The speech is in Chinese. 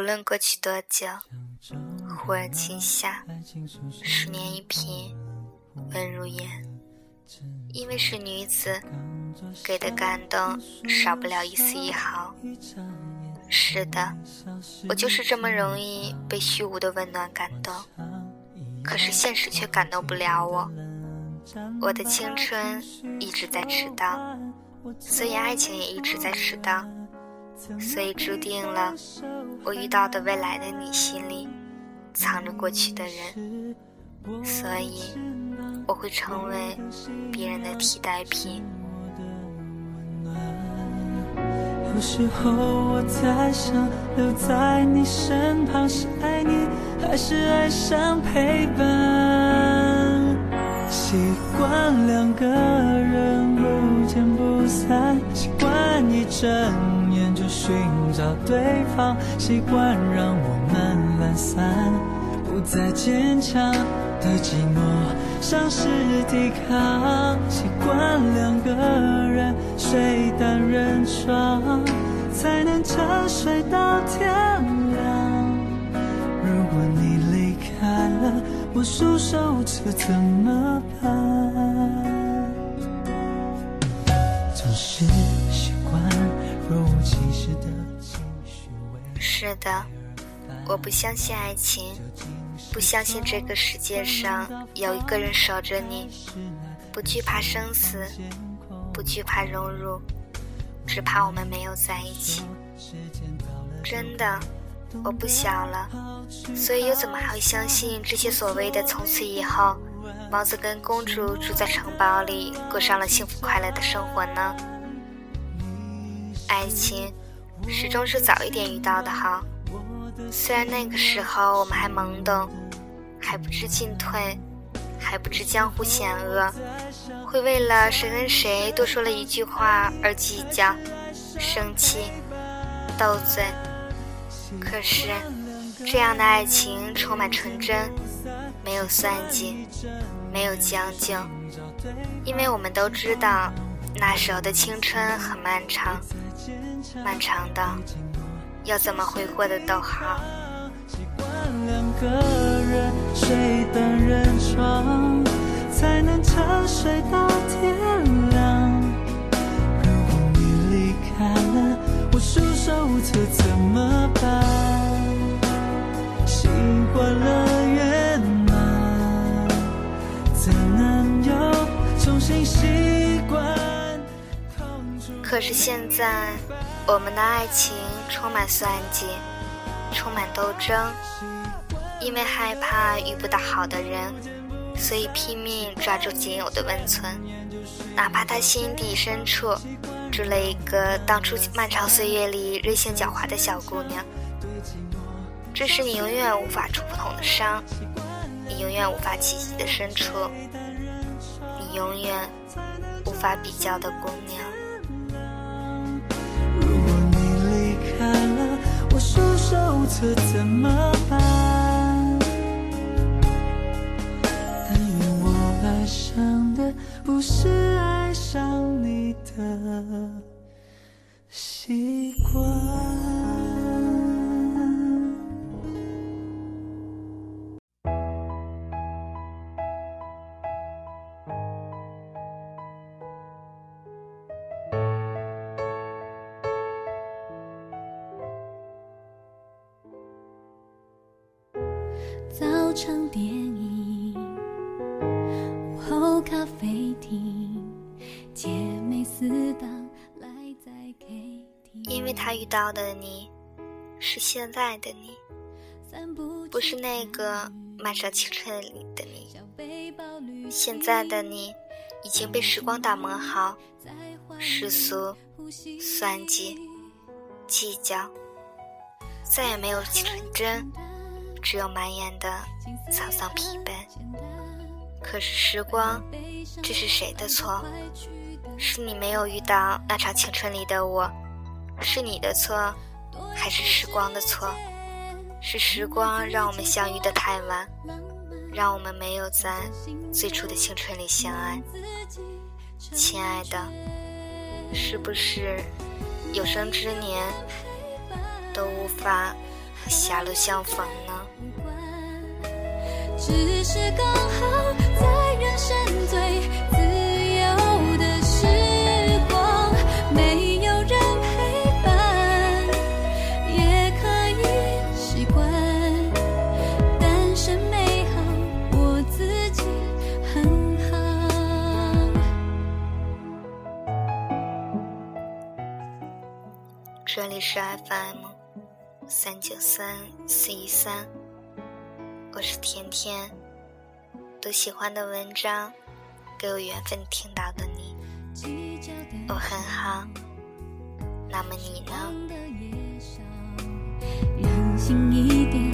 无论过去多久，忽而今夏，十年一品，温如言。因为是女子，给的感动少不了一丝一毫。是的，我就是这么容易被虚无的温暖感动。可是现实却感动不了我。我的青春一直在迟到，所以爱情也一直在迟到。所以注定了，我遇到的未来的你心里藏着过去的人，所以我会成为别人的替代品。有时候我在想，留在你身旁是爱你，还是爱上陪伴？习惯两个人不见不散，习惯一整。就寻找对方，习惯让我们懒散，不再坚强的寂寞，丧失抵抗。习惯两个人睡单人床，才能沉睡到天亮。如果你离开了，我束手无策怎么办？是的，我不相信爱情，不相信这个世界上有一个人守着你，不惧怕生死，不惧怕荣辱，只怕我们没有在一起。真的，我不小了，所以又怎么还会相信这些所谓的从此以后，王子跟公主住在城堡里，过上了幸福快乐的生活呢？爱情始终是早一点遇到的好，虽然那个时候我们还懵懂，还不知进退，还不知江湖险恶，会为了谁跟谁多说了一句话而计较、生气、斗嘴。可是，这样的爱情充满纯真，没有算计，没有将就，因为我们都知道，那时候的青春很漫长。漫长的，要怎么挥霍的都好。习惯两个人睡单人床，才能沉睡到天亮。如果你离开了，我束手无策怎么办？习惯了圆满，怎能又重新习惯？可是现在。我们的爱情充满算计，充满斗争，因为害怕遇不到好的人，所以拼命抓住仅有的温存，哪怕他心底深处住了一个当初漫长岁月里任性狡猾的小姑娘。这是你永远无法触碰的伤，你永远无法企及的深处，你永远无法比较的姑娘。可怎么办？但愿我爱上的不是爱上你的场电影，午后咖啡厅，姐妹四档赖在 KTV。因为他遇到的你，是现在的你，不是那个漫长青春的你。现在的你已经被时光打磨好，世俗、算计、计较，再也没有纯真。只有满眼的沧桑疲惫。可是时光，这是谁的错？是你没有遇到那场青春里的我，是你的错，还是时光的错？是时光让我们相遇的太晚，让我们没有在最初的青春里相爱。亲爱的，是不是有生之年都无法？狭路相逢呢？只是刚好在人生最自由的时光，没有人陪伴，也可以习惯。单身美好，我自己很好。这里是 FM 三九三四一三。我是甜甜，读喜欢的文章，给我缘分听到的你，我很好。那么你呢？任性一点